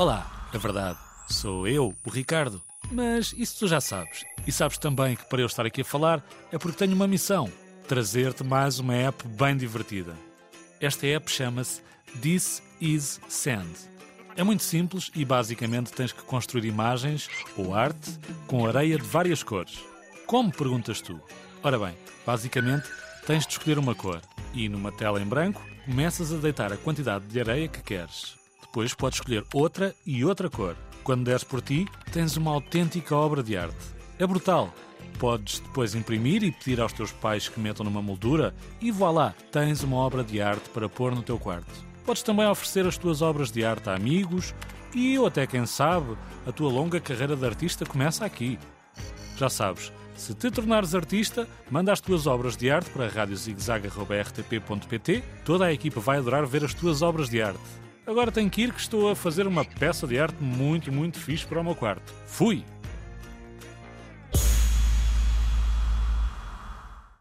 Olá, é verdade, sou eu, o Ricardo. Mas isso tu já sabes. E sabes também que para eu estar aqui a falar é porque tenho uma missão: trazer-te mais uma app bem divertida. Esta app chama-se This Is Sand. É muito simples e basicamente tens que construir imagens ou arte com areia de várias cores. Como perguntas tu? Ora bem, basicamente tens de escolher uma cor e numa tela em branco começas a deitar a quantidade de areia que queres. Depois podes escolher outra e outra cor. Quando deres por ti, tens uma autêntica obra de arte. É brutal. Podes depois imprimir e pedir aos teus pais que metam numa moldura e voilá, tens uma obra de arte para pôr no teu quarto. Podes também oferecer as tuas obras de arte a amigos e, ou até quem sabe, a tua longa carreira de artista começa aqui. Já sabes, se te tornares artista, manda as tuas obras de arte para radiozigzag.rtp.pt. Toda a equipa vai adorar ver as tuas obras de arte. Agora tenho que ir que estou a fazer uma peça de arte muito, muito fixe para o meu quarto. Fui!